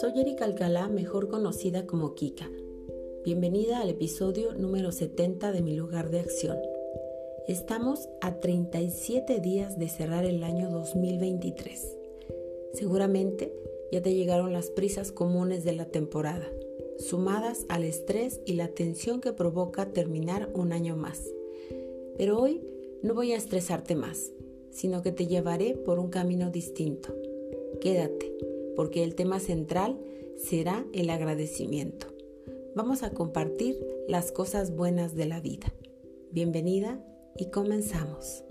Soy Erika Alcalá, mejor conocida como Kika. Bienvenida al episodio número 70 de Mi lugar de acción. Estamos a 37 días de cerrar el año 2023. Seguramente ya te llegaron las prisas comunes de la temporada, sumadas al estrés y la tensión que provoca terminar un año más. Pero hoy no voy a estresarte más, sino que te llevaré por un camino distinto. Quédate, porque el tema central será el agradecimiento. Vamos a compartir las cosas buenas de la vida. Bienvenida y comenzamos.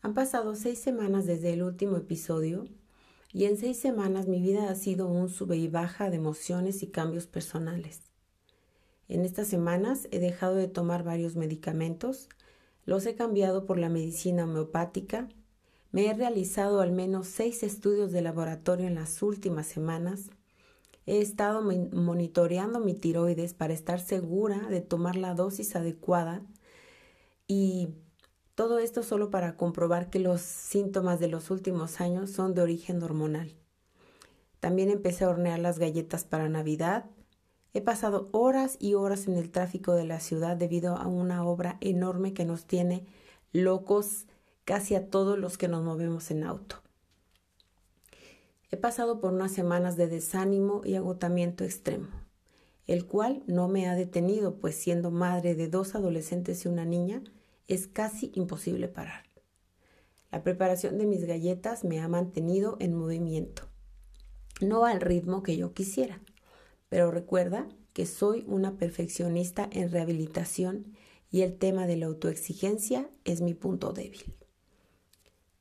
Han pasado seis semanas desde el último episodio y en seis semanas mi vida ha sido un sube y baja de emociones y cambios personales. En estas semanas he dejado de tomar varios medicamentos, los he cambiado por la medicina homeopática, me he realizado al menos seis estudios de laboratorio en las últimas semanas, he estado monitoreando mi tiroides para estar segura de tomar la dosis adecuada y todo esto solo para comprobar que los síntomas de los últimos años son de origen hormonal. También empecé a hornear las galletas para Navidad He pasado horas y horas en el tráfico de la ciudad debido a una obra enorme que nos tiene locos casi a todos los que nos movemos en auto. He pasado por unas semanas de desánimo y agotamiento extremo, el cual no me ha detenido, pues siendo madre de dos adolescentes y una niña, es casi imposible parar. La preparación de mis galletas me ha mantenido en movimiento, no al ritmo que yo quisiera, pero recuerda que soy una perfeccionista en rehabilitación y el tema de la autoexigencia es mi punto débil.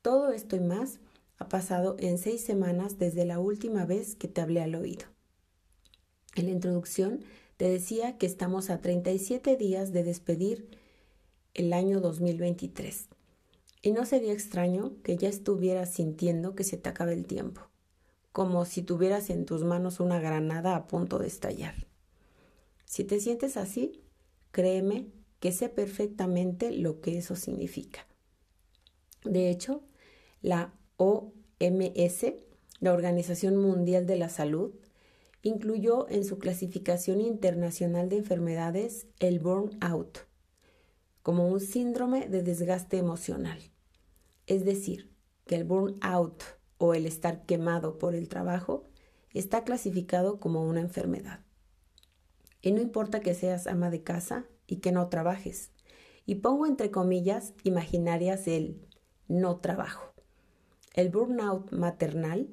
Todo esto y más ha pasado en seis semanas desde la última vez que te hablé al oído. En la introducción te decía que estamos a 37 días de despedir el año 2023 y no sería extraño que ya estuvieras sintiendo que se te acaba el tiempo como si tuvieras en tus manos una granada a punto de estallar. Si te sientes así, créeme que sé perfectamente lo que eso significa. De hecho, la OMS, la Organización Mundial de la Salud, incluyó en su clasificación internacional de enfermedades el burnout como un síndrome de desgaste emocional. Es decir, que el burnout o el estar quemado por el trabajo está clasificado como una enfermedad. Y no importa que seas ama de casa y que no trabajes. Y pongo entre comillas imaginarias el no trabajo. El burnout maternal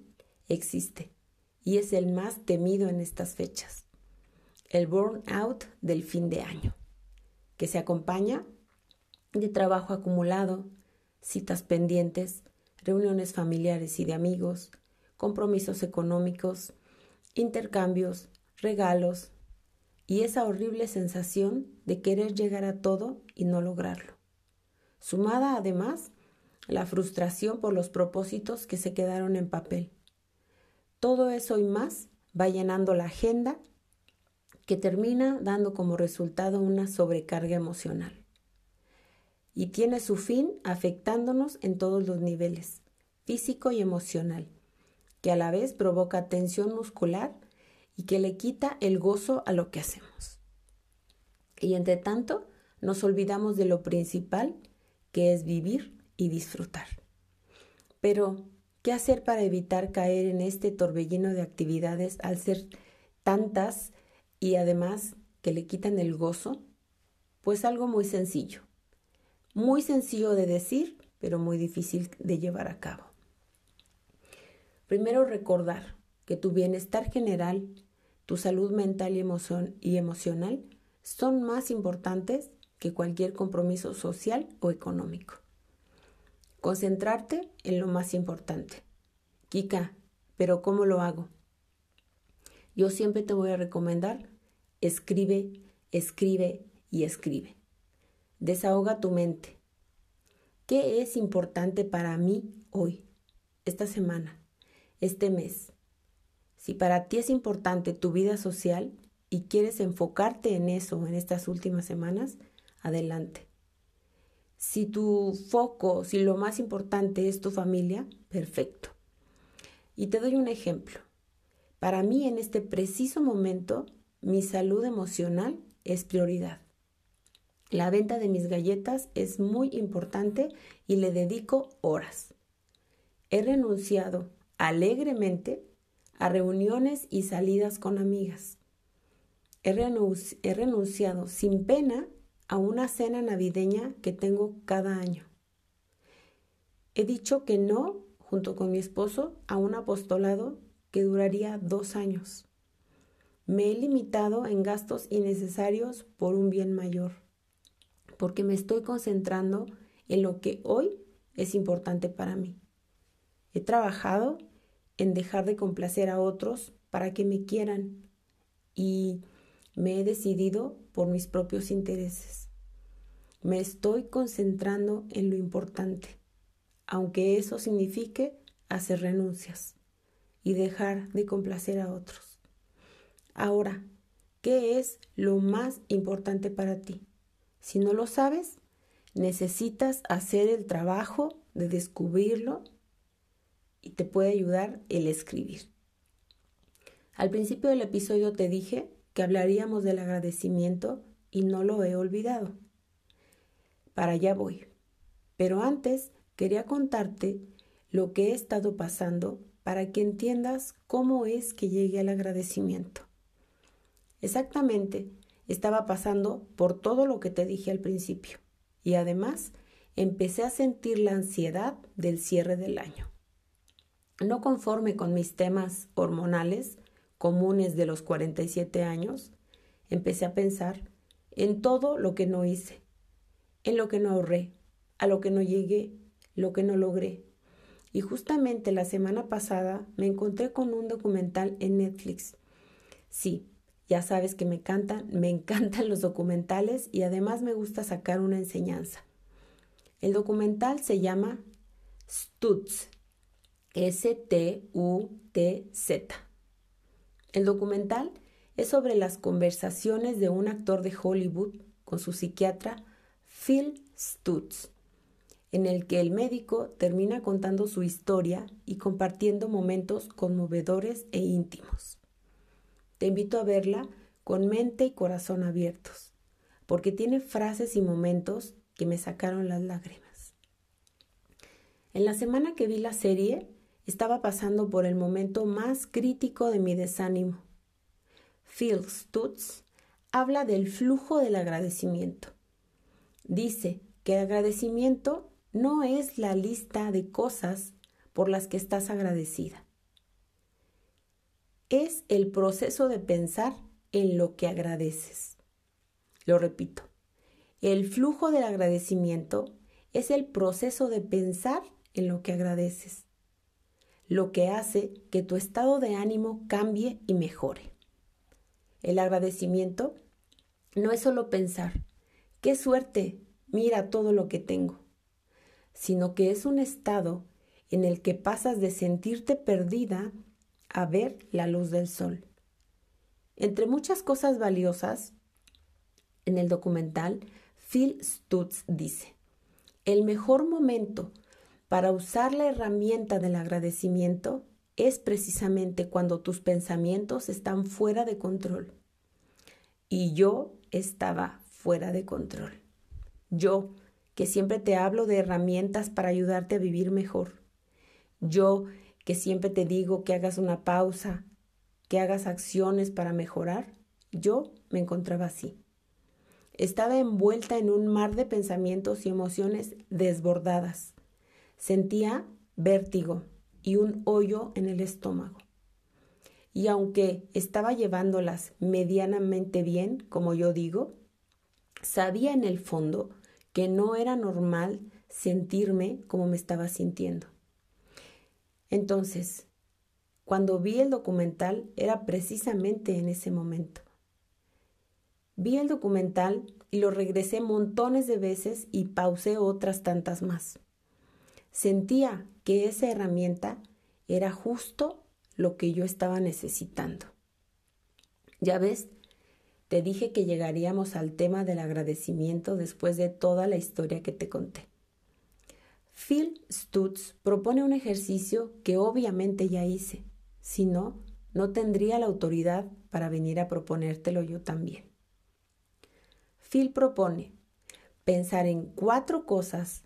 existe y es el más temido en estas fechas. El burnout del fin de año, que se acompaña de trabajo acumulado, citas pendientes, reuniones familiares y de amigos, compromisos económicos, intercambios, regalos y esa horrible sensación de querer llegar a todo y no lograrlo. Sumada además la frustración por los propósitos que se quedaron en papel. Todo eso y más va llenando la agenda que termina dando como resultado una sobrecarga emocional y tiene su fin afectándonos en todos los niveles, físico y emocional, que a la vez provoca tensión muscular y que le quita el gozo a lo que hacemos. Y entre tanto, nos olvidamos de lo principal, que es vivir y disfrutar. Pero, ¿qué hacer para evitar caer en este torbellino de actividades al ser tantas y además que le quitan el gozo? Pues algo muy sencillo muy sencillo de decir, pero muy difícil de llevar a cabo. Primero recordar que tu bienestar general, tu salud mental y, emocional son más importantes que cualquier compromiso social o económico. Concentrarte en lo más importante. Kika, pero ¿cómo lo hago? Yo siempre te voy a recomendar, escribe, escribe y escribe. Desahoga tu mente. ¿Qué es importante para mí hoy, esta semana, este mes? Si para ti es importante tu vida social y quieres enfocarte en eso en estas últimas semanas, adelante. Si tu foco, si lo más importante es tu familia, perfecto. Y te doy un ejemplo. Para mí en este preciso momento, mi salud emocional es prioridad. La venta de mis galletas es muy importante y le dedico horas. He renunciado alegremente a reuniones y salidas con amigas. He, renunciado sin pena a una cena navideña que tengo cada año. He dicho que no, junto con mi esposo, a un apostolado que duraría dos años. Me he limitado en gastos innecesarios por un bien mayor, porque me estoy concentrando en lo que hoy es importante para mí. He trabajado en dejar de complacer a otros para que me quieran y me he decidido por mis propios intereses. Me estoy concentrando en lo importante, aunque eso signifique hacer renuncias y dejar de complacer a otros. Ahora, ¿qué es lo más importante para ti? Si no lo sabes, necesitas hacer el trabajo de descubrirlo y te puede ayudar el escribir. Al principio del episodio te dije que hablaríamos del agradecimiento y no lo he olvidado. Para allá voy. Pero antes quería contarte lo que he estado pasando para que entiendas cómo es que llegué al agradecimiento. Exactamente, estaba pasando por todo lo que te dije al principio y además empecé a sentir la ansiedad del cierre del año. No conforme con mis temas hormonales comunes de los 47 años, empecé a pensar en todo lo que no hice, en lo que no ahorré, a lo que no llegué, lo que no logré. Y justamente la semana pasada me encontré con un documental en Netflix. Sí, ya sabes que me encantan, me encantan los documentales y además me gusta sacar una enseñanza. El documental se llama Stutz, S-T-U-T-Z. El documental es sobre las conversaciones de un actor de Hollywood con su psiquiatra Phil Stutz, en el que el médico termina contando su historia y compartiendo momentos conmovedores e íntimos. Te invito a verla con mente y corazón abiertos, porque tiene frases y momentos que me sacaron las lágrimas. En la semana que vi la serie, estaba pasando por el momento más crítico de mi desánimo. Phil Stutz habla del flujo del agradecimiento. Dice que el agradecimiento no es la lista de cosas por las que estás agradecida. Es el proceso de pensar en lo que agradeces. Lo repito, el flujo del agradecimiento es el proceso de pensar en lo que agradeces lo que hace que tu estado de ánimo cambie y mejore. El agradecimiento no es solo pensar, qué suerte, mira todo lo que tengo, sino que es un estado en el que pasas de sentirte perdida a ver la luz del sol. Entre muchas cosas valiosas, en el documental, Phil Stutz dice, el mejor momento para usar la herramienta del agradecimiento es precisamente cuando tus pensamientos están fuera de control. Y yo estaba fuera de control. Yo, que siempre te hablo de herramientas para ayudarte a vivir mejor. Yo, que siempre te digo que hagas una pausa, que hagas acciones para mejorar. Yo me encontraba así. Estaba envuelta en un mar de pensamientos y emociones desbordadas Sentía vértigo y un hoyo en el estómago. Y aunque estaba llevándolas medianamente bien, como yo digo, sabía en el fondo que no era normal sentirme como me estaba sintiendo. Entonces, cuando vi el documental era precisamente en ese momento. Vi el documental y lo regresé montones de veces y pausé otras tantas más. Sentía que esa herramienta era justo lo que yo estaba necesitando. Ya ves, te dije que llegaríamos al tema del agradecimiento después de toda la historia que te conté. Phil Stutz propone un ejercicio que obviamente ya hice, si no, no tendría la autoridad para venir a proponértelo yo también. Phil propone pensar en cuatro cosas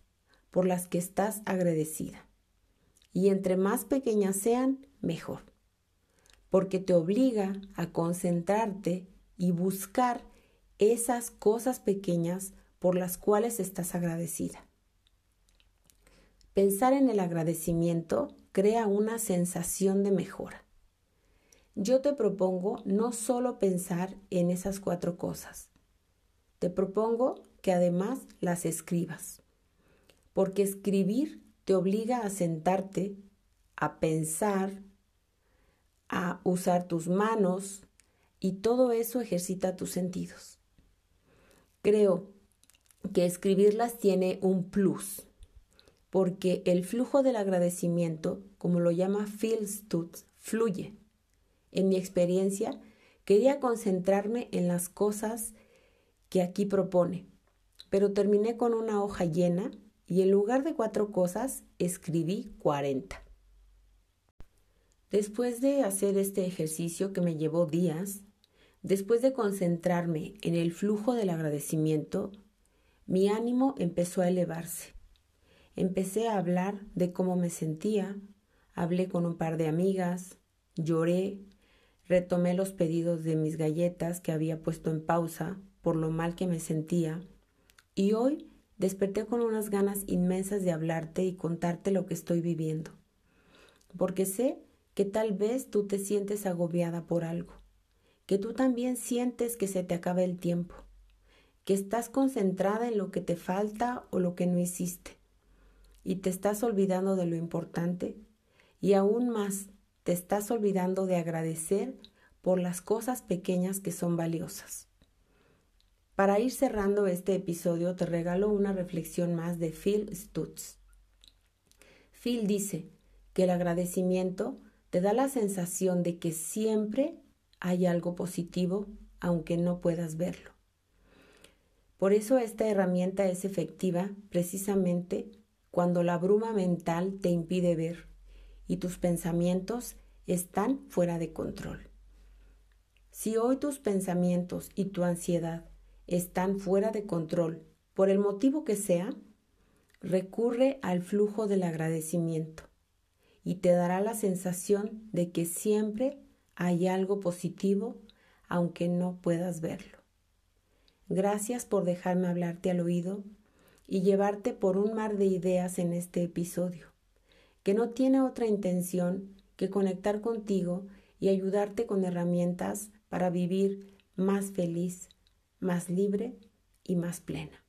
por las que estás agradecida. Y entre más pequeñas sean, mejor. Porque te obliga a concentrarte y buscar esas cosas pequeñas por las cuales estás agradecida. Pensar en el agradecimiento crea una sensación de mejora. Yo te propongo no solo pensar en esas cuatro cosas, te propongo que además las escribas, porque escribir te obliga a sentarte, a pensar, a usar tus manos y todo eso ejercita tus sentidos. Creo que escribirlas tiene un plus, porque el flujo del agradecimiento, como lo llama Phil Stutz, fluye. En mi experiencia, quería concentrarme en las cosas que aquí propone, pero terminé con una hoja llena y en lugar de cuatro cosas escribí cuarenta. Después de hacer este ejercicio que me llevó días, después de concentrarme en el flujo del agradecimiento, mi ánimo empezó a elevarse. Empecé a hablar de cómo me sentía, hablé con un par de amigas, lloré, retomé los pedidos de mis galletas que había puesto en pausa por lo mal que me sentía, y hoy desperté con unas ganas inmensas de hablarte y contarte lo que estoy viviendo, porque sé que tal vez tú te sientes agobiada por algo, que tú también sientes que se te acaba el tiempo, que estás concentrada en lo que te falta o lo que no hiciste, y te estás olvidando de lo importante, y aún más te estás olvidando de agradecer por las cosas pequeñas que son valiosas. Para ir cerrando este episodio te regalo una reflexión más de Phil Stutz. Phil dice que el agradecimiento te da la sensación de que siempre hay algo positivo aunque no puedas verlo. Por eso esta herramienta es efectiva precisamente cuando la bruma mental te impide ver y tus pensamientos están fuera de control. Si hoy tus pensamientos y tu ansiedad están fuera de control, por el motivo que sea, recurre al flujo del agradecimiento y te dará la sensación de que siempre hay algo positivo aunque no puedas verlo. Gracias por dejarme hablarte al oído y llevarte por un mar de ideas en este episodio, que no tiene otra intención que conectar contigo y ayudarte con herramientas para vivir más feliz más libre y más plena.